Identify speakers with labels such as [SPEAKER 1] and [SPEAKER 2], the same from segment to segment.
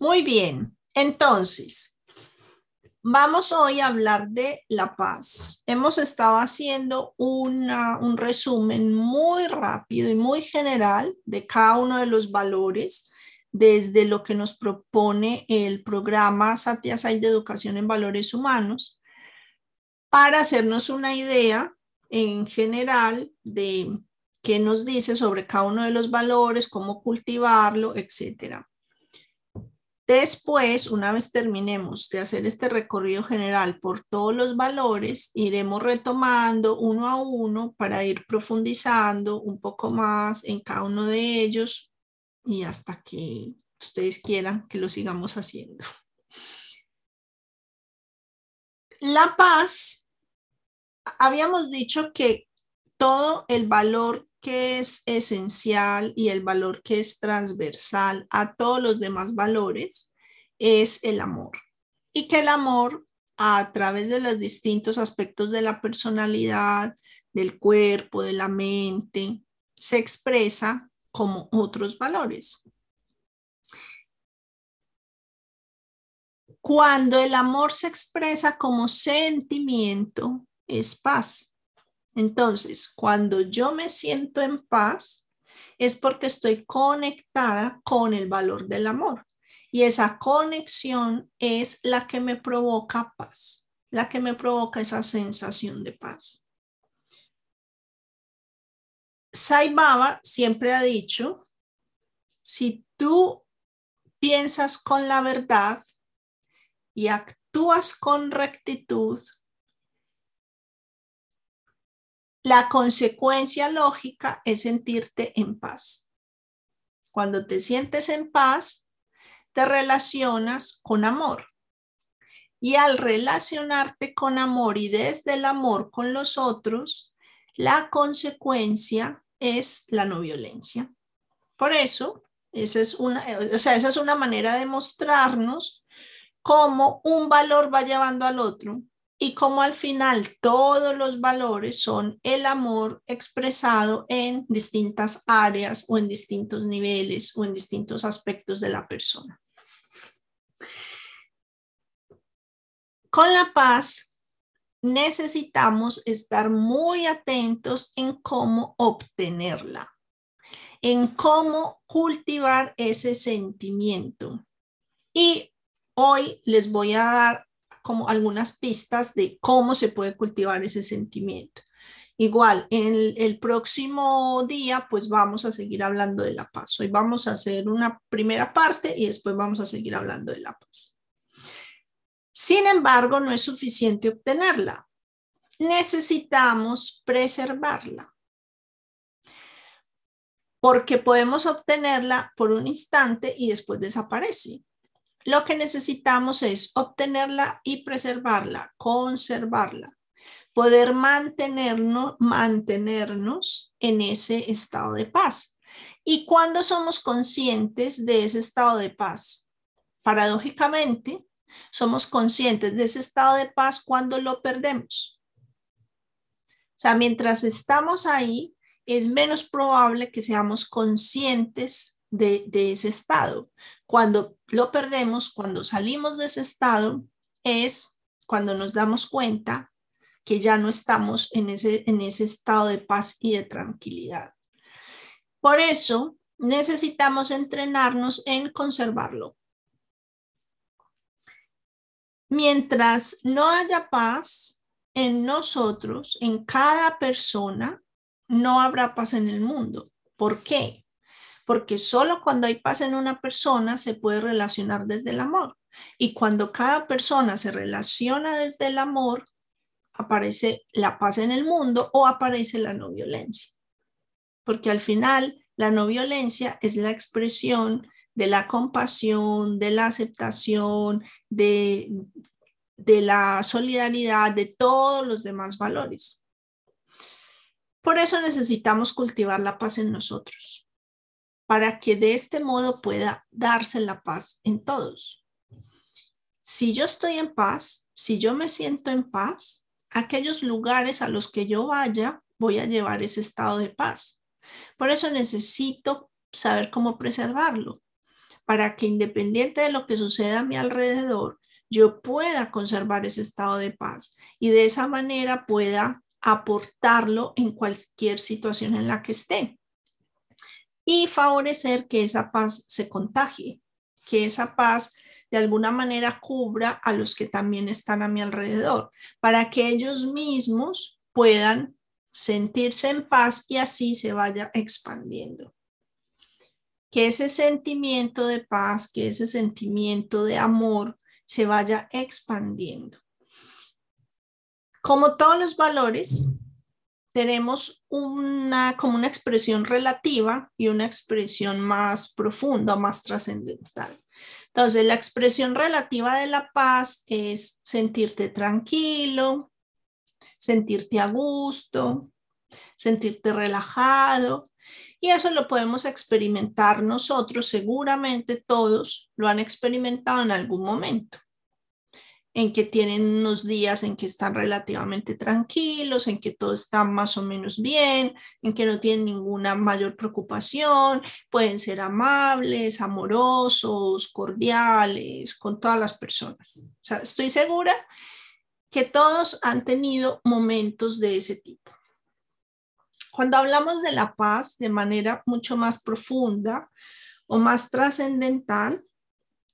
[SPEAKER 1] Muy bien, entonces, vamos hoy a hablar de la paz. Hemos estado haciendo un resumen muy rápido y muy general de cada uno de los valores desde lo que nos propone el programa Satya Sai de Educación en Valores Humanos para hacernos una idea en general de qué nos dice sobre cada uno de los valores, cómo cultivarlo, etcétera. Después, una vez terminemos de hacer este recorrido general por todos los valores, iremos retomando uno a uno para ir profundizando un poco más en cada uno de ellos y hasta que ustedes quieran que lo sigamos haciendo. La paz, habíamos dicho que todo el valor que es esencial y el valor que es transversal a todos los demás valores es el amor. Y que el amor a través de los distintos aspectos de la personalidad, del cuerpo, de la mente, se expresa como otros valores. Cuando el amor se expresa como sentimiento, es paz. Entonces, cuando yo me siento en paz, es porque estoy conectada con el valor del amor. Y esa conexión es la que me provoca paz, la que me provoca esa sensación de paz. Sai Baba siempre ha dicho, si tú piensas con la verdad y actúas con rectitud, La consecuencia lógica es sentirte en paz. Cuando te sientes en paz, te relacionas con amor. Y al relacionarte con amor y desde el amor con los otros, la consecuencia es la no violencia. Por eso, esa es una, o sea, esa es una manera de mostrarnos cómo un valor va llevando al otro y como al final todos los valores son el amor expresado en distintas áreas o en distintos niveles o en distintos aspectos de la persona. Con la paz necesitamos estar muy atentos en cómo obtenerla, en cómo cultivar ese sentimiento. Y hoy les voy a dar como algunas pistas de cómo se puede cultivar ese sentimiento. Igual, en el, próximo día, pues vamos a seguir hablando de la paz. Hoy vamos a hacer una primera parte y después vamos a seguir hablando de la paz. Sin embargo, no es suficiente obtenerla. Necesitamos preservarla. Porque podemos obtenerla por un instante y después desaparece. Lo que necesitamos es obtenerla y preservarla, conservarla, poder mantenernos, mantenernos en ese estado de paz. ¿Y cuando somos conscientes de ese estado de paz? Paradójicamente, somos conscientes de ese estado de paz cuando lo perdemos. O sea, mientras estamos ahí, es menos probable que seamos conscientes de, de ese estado. Cuando lo perdemos, cuando salimos de ese estado, es cuando nos damos cuenta que ya no estamos en ese, en ese estado de paz y de tranquilidad. Por eso necesitamos entrenarnos en conservarlo. Mientras no haya paz en nosotros, en cada persona, no habrá paz en el mundo. ¿Por qué? Porque solo cuando hay paz en una persona se puede relacionar desde el amor. Y cuando cada persona se relaciona desde el amor, aparece la paz en el mundo o aparece la no violencia. Porque al final la no violencia es la expresión de la compasión, de la aceptación, de, la solidaridad, de todos los demás valores. Por eso necesitamos cultivar la paz en nosotros para que de este modo pueda darse la paz en todos. Si yo estoy en paz, si yo me siento en paz, aquellos lugares a los que yo vaya, voy a llevar ese estado de paz. Por eso necesito saber cómo preservarlo, para que independiente de lo que suceda a mi alrededor, yo pueda conservar ese estado de paz y de esa manera pueda aportarlo en cualquier situación en la que esté y favorecer que esa paz se contagie, que esa paz de alguna manera cubra a los que también están a mi alrededor, para que ellos mismos puedan sentirse en paz y así se vaya expandiendo. Que ese sentimiento de paz, que ese sentimiento de amor se vaya expandiendo. Como todos los valores, tenemos una como una expresión relativa y una expresión más profunda, más trascendental. Entonces, la expresión relativa de la paz es sentirte tranquilo, sentirte a gusto, sentirte relajado. Y eso lo podemos experimentar nosotros, seguramente todos lo han experimentado en algún momento en que tienen unos días en que están relativamente tranquilos, en que todo está más o menos bien, en que no tienen ninguna mayor preocupación, pueden ser amables, amorosos, cordiales con todas las personas. O sea, estoy segura que todos han tenido momentos de ese tipo. Cuando hablamos de la paz de manera mucho más profunda o más trascendental,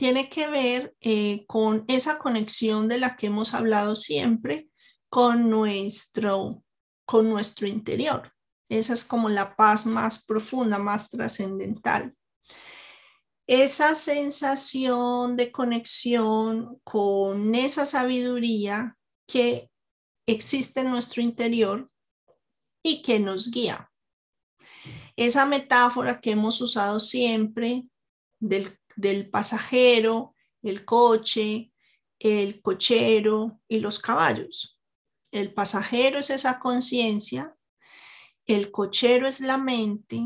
[SPEAKER 1] tiene que ver eh, con esa conexión de la que hemos hablado siempre con nuestro, con nuestro interior. Esa es como la paz más profunda, más trascendental. Esa sensación de conexión con esa sabiduría que existe en nuestro interior y que nos guía. Esa metáfora que hemos usado siempre del del pasajero, el coche, el cochero y los caballos. El pasajero es esa conciencia, el cochero es la mente,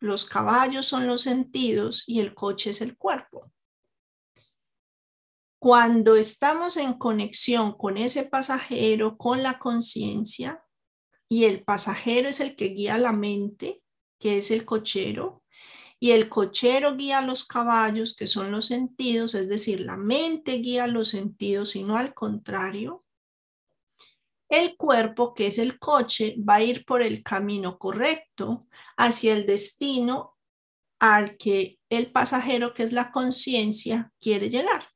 [SPEAKER 1] los caballos son los sentidos y el coche es el cuerpo. Cuando estamos en conexión con ese pasajero, con la conciencia, y el pasajero es el que guía la mente, que es el cochero, y el cochero guía los caballos, que son los sentidos, es decir, la mente guía los sentidos y no al contrario. El cuerpo, que es el coche, va a ir por el camino correcto hacia el destino al que el pasajero, que es la conciencia, quiere llegar.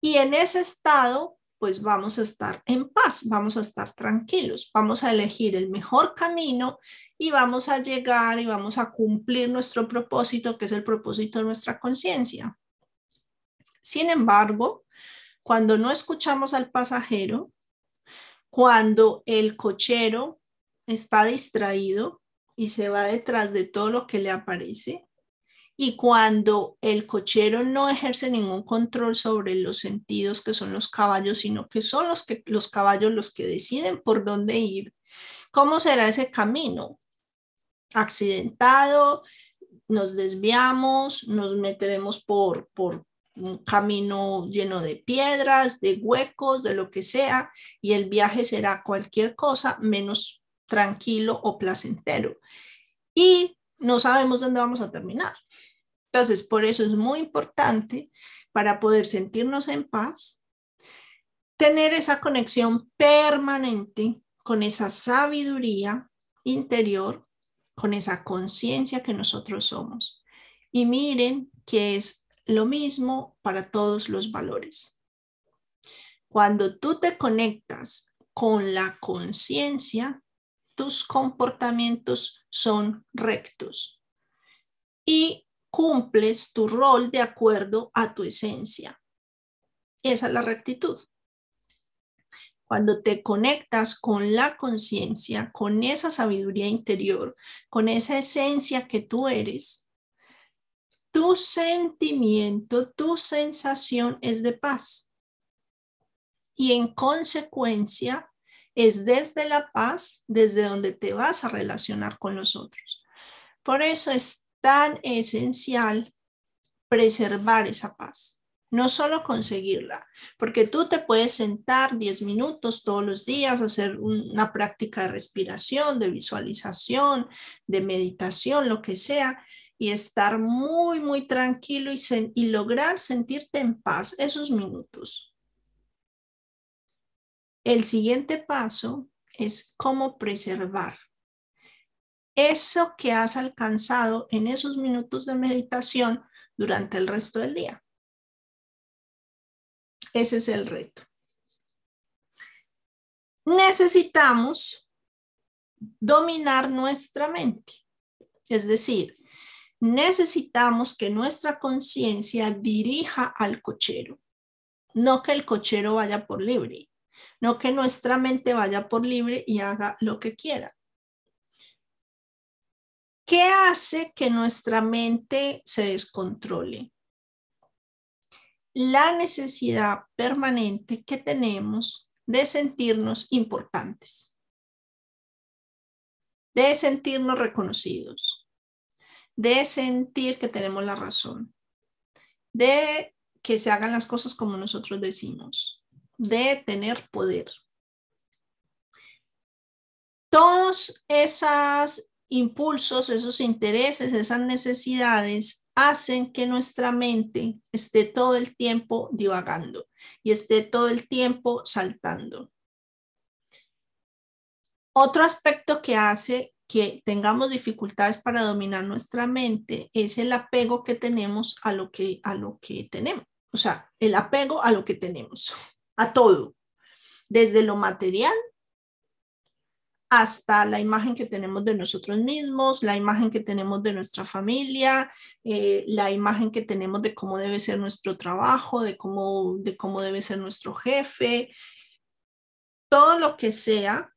[SPEAKER 1] Y en ese estado, pues vamos a estar en paz, vamos a estar tranquilos, vamos a elegir el mejor camino y vamos a llegar y vamos a cumplir nuestro propósito, que es el propósito de nuestra conciencia. Sin embargo, cuando no escuchamos al pasajero, cuando el cochero está distraído y se va detrás de todo lo que le aparece, y cuando el cochero no ejerce ningún control sobre los sentidos que son los caballos, sino que son los, que, los caballos los que deciden por dónde ir, ¿cómo será ese camino? Accidentado, nos desviamos, nos meteremos por, por un camino lleno de piedras, de huecos, de lo que sea, y el viaje será cualquier cosa menos tranquilo o placentero. Y no sabemos dónde vamos a terminar. Entonces, por eso es muy importante para poder sentirnos en paz, tener esa conexión permanente con esa sabiduría interior con esa conciencia que nosotros somos. Y miren que es lo mismo para todos los valores. Cuando tú te conectas con la conciencia, tus comportamientos son rectos y cumples tu rol de acuerdo a tu esencia. Esa es la rectitud. Cuando te conectas con la conciencia, con esa sabiduría interior, con esa esencia que tú eres, tu sentimiento, tu sensación es de paz. Y en consecuencia, es desde la paz, desde donde te vas a relacionar con los otros. Por eso es tan esencial preservar esa paz no solo conseguirla, porque tú te puedes sentar 10 minutos todos los días, hacer una práctica de respiración, de visualización, de meditación, lo que sea, y estar muy, muy tranquilo y, y lograr sentirte en paz esos minutos. El siguiente paso es cómo preservar eso que has alcanzado en esos minutos de meditación durante el resto del día. Ese es el reto. Necesitamos dominar nuestra mente. Es decir, necesitamos que nuestra conciencia dirija al cochero, no que el cochero vaya por libre, no que nuestra mente vaya por libre y haga lo que quiera. ¿Qué hace que nuestra mente se descontrole? La necesidad permanente que tenemos de sentirnos importantes, de sentirnos reconocidos, de sentir que tenemos la razón, de que se hagan las cosas como nosotros decimos, de tener poder. Todos esas impulsos, esos intereses, esas necesidades hacen que nuestra mente esté todo el tiempo divagando y esté todo el tiempo saltando. Otro aspecto que hace que tengamos dificultades para dominar nuestra mente es el apego que tenemos a lo que, a lo que tenemos. O sea, el apego a lo que tenemos, a todo, desde lo material hasta la imagen que tenemos de nosotros mismos, la imagen que tenemos de nuestra familia, eh, la imagen que tenemos de cómo debe ser nuestro trabajo, de cómo, de cómo debe ser nuestro jefe, todo lo que sea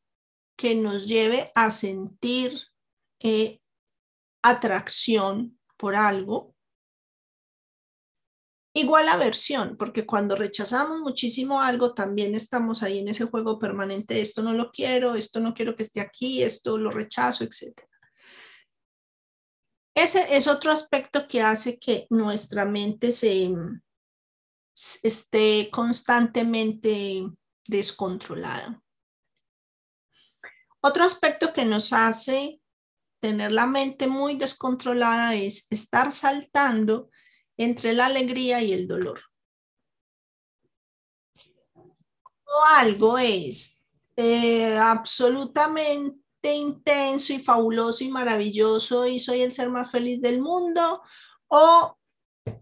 [SPEAKER 1] que nos lleve a sentir eh, atracción por algo Igual aversión, porque cuando rechazamos muchísimo algo, también estamos ahí en ese juego permanente, esto no lo quiero, esto no quiero que esté aquí, esto lo rechazo, etc. Ese es otro aspecto que hace que nuestra mente se esté constantemente descontrolada. Otro aspecto que nos hace tener la mente muy descontrolada es estar saltando entre la alegría y el dolor. O algo es eh, absolutamente intenso y fabuloso y maravilloso y soy el ser más feliz del mundo o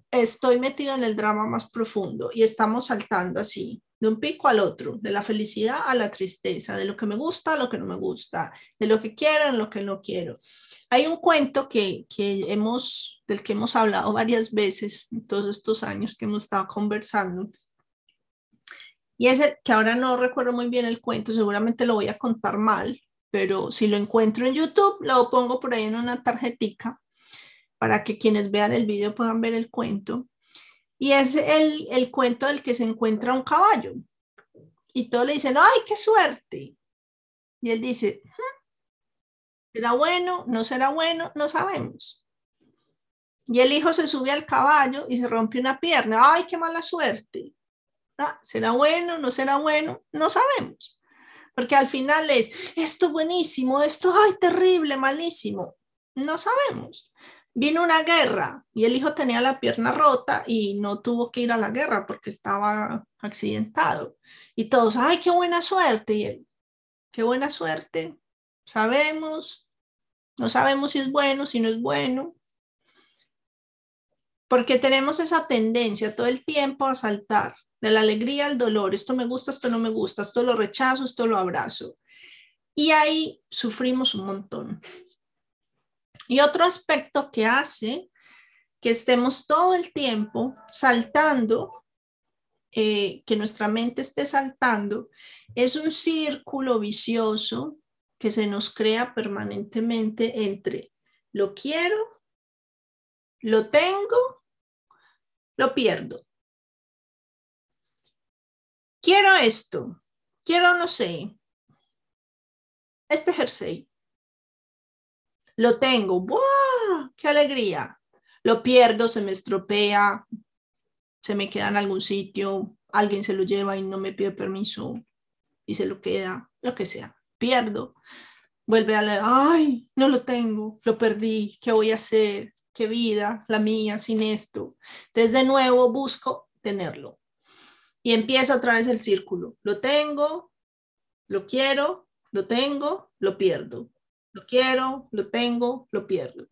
[SPEAKER 1] estoy metido en el drama más profundo y estamos saltando así de un pico al otro, de la felicidad a la tristeza, de lo que me gusta a lo que no me gusta, de lo que quiero a lo que no quiero. Hay un cuento que, que hemos, del que hemos hablado varias veces en todos estos años que hemos estado conversando. Y ese que ahora no recuerdo muy bien el cuento, seguramente lo voy a contar mal, pero si lo encuentro en YouTube, lo pongo por ahí en una tarjetica para que quienes vean el video puedan ver el cuento. Y es el, el cuento del que se encuentra un caballo. Y todos le dicen, ¡ay, qué suerte! Y él dice, ¿será bueno? ¿No será bueno? No sabemos. Y el hijo se sube al caballo y se rompe una pierna. ¡Ay, qué mala suerte! Ah, ¿Será bueno? ¿No será bueno? No sabemos. Porque al final es, esto buenísimo, esto, ay, terrible, malísimo. No sabemos vino una guerra y el hijo tenía la pierna rota y no tuvo que ir a la guerra porque estaba accidentado. Y todos, ay, qué buena suerte. Y él, qué buena suerte. Sabemos, no sabemos si es bueno, si no es bueno. Porque tenemos esa tendencia todo el tiempo a saltar de la alegría al dolor. Esto me gusta, esto no me gusta, esto lo rechazo, esto lo abrazo. Y ahí sufrimos un montón. Y otro aspecto que hace que estemos todo el tiempo saltando, eh, que nuestra mente esté saltando, es un círculo vicioso que se nos crea permanentemente entre lo quiero, lo tengo, lo pierdo. Quiero esto, quiero, no sé, este jersey lo tengo, ¡buah! ¡Qué alegría! Lo pierdo, se me estropea, se me queda en algún sitio, alguien se lo lleva y no me pide permiso y se lo queda, lo que sea. Pierdo, vuelve a la, ay, no lo tengo, lo perdí, ¿qué voy a hacer? qué vida la mía sin esto. Entonces de nuevo busco tenerlo. Y empieza otra vez el círculo. Lo tengo, lo quiero, lo tengo, lo pierdo. Lo quiero, lo tengo, lo pierdo.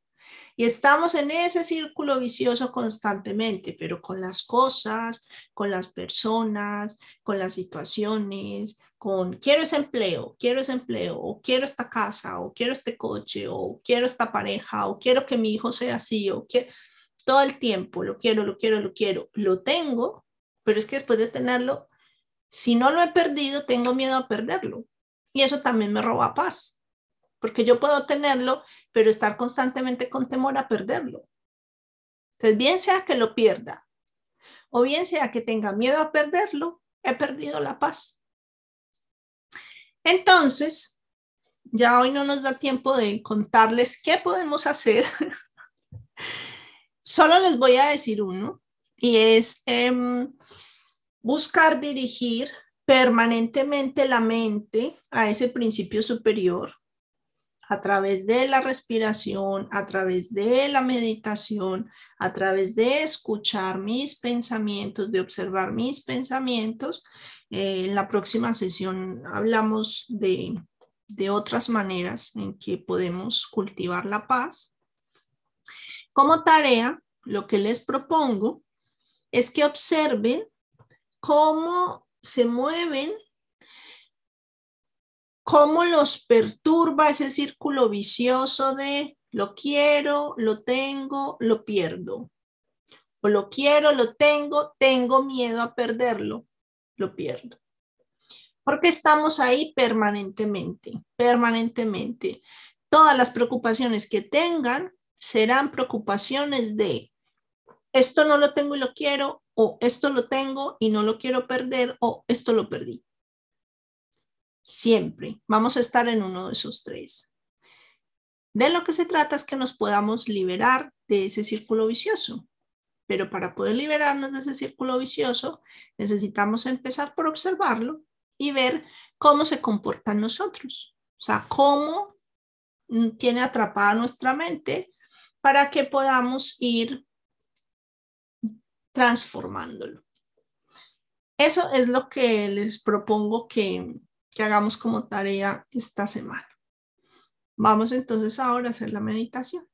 [SPEAKER 1] Y estamos en ese círculo vicioso constantemente, pero con las cosas, con las personas, con las situaciones, con quiero ese empleo, quiero ese empleo, o quiero esta casa, o quiero este coche, o quiero esta pareja, o quiero que mi hijo sea así, o quiero todo el tiempo, lo quiero, lo quiero, lo quiero, lo tengo, pero es que después de tenerlo, si no lo he perdido, tengo miedo a perderlo. Y eso también me roba paz, porque yo puedo tenerlo pero estar constantemente con temor a perderlo. Entonces, bien sea que lo pierda o bien sea que tenga miedo a perderlo, he perdido la paz. Entonces, ya hoy no nos da tiempo de contarles qué podemos hacer. Solo les voy a decir uno y es em, buscar dirigir permanentemente la mente a ese principio superior a través de la respiración, a través de la meditación, a través de escuchar mis pensamientos, de observar mis pensamientos. Eh, en la próxima sesión hablamos de, de otras maneras en que podemos cultivar la paz. Como tarea, lo que les propongo es que observen cómo se mueven cómo los perturba ese círculo vicioso de lo quiero, lo tengo, lo pierdo. O lo quiero, lo tengo, tengo miedo a perderlo, lo pierdo. Porque estamos ahí permanentemente, permanentemente. Todas las preocupaciones que tengan serán preocupaciones de esto no lo tengo y lo quiero, o esto lo tengo y no lo quiero perder, o esto lo perdí. Siempre vamos a estar en uno de esos tres. De lo que se trata es que nos podamos liberar de ese círculo vicioso. Pero para poder liberarnos de ese círculo vicioso, necesitamos empezar por observarlo y ver cómo se comporta nosotros. O sea, cómo tiene atrapada nuestra mente para que podamos ir transformándolo. Eso es lo que les propongo que, que hagamos como tarea esta semana. Vamos entonces ahora a hacer la meditación.